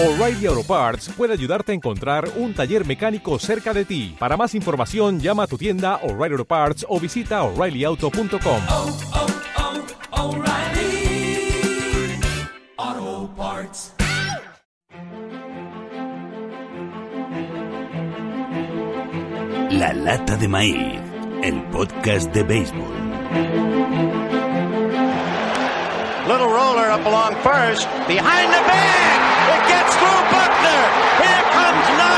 O'Reilly Auto Parts puede ayudarte a encontrar un taller mecánico cerca de ti. Para más información, llama a tu tienda O'Reilly Auto Parts o visita oreillyauto.com. oh, oh, Parts. La lata de maíz, el podcast de béisbol. Little roller up along first. Behind the bag. It gets through Buckner. Here comes Knight,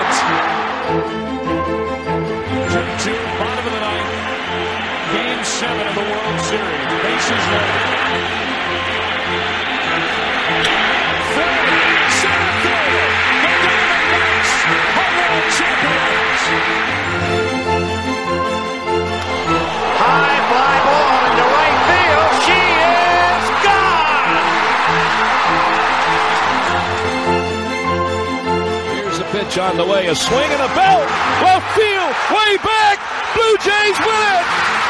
it. 2-2, bottom of the ninth. Game seven of the World Series. Bases loaded. A pitch on the way, a swing and a belt. Left field, way back. Blue Jays win it.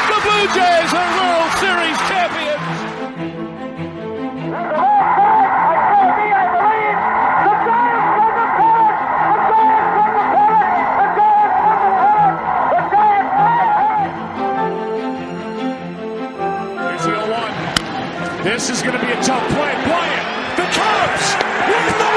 The Blue Jays are World Series champions. Here's the 0-1. This is going to be a tough play. Bryant, the Cubs win the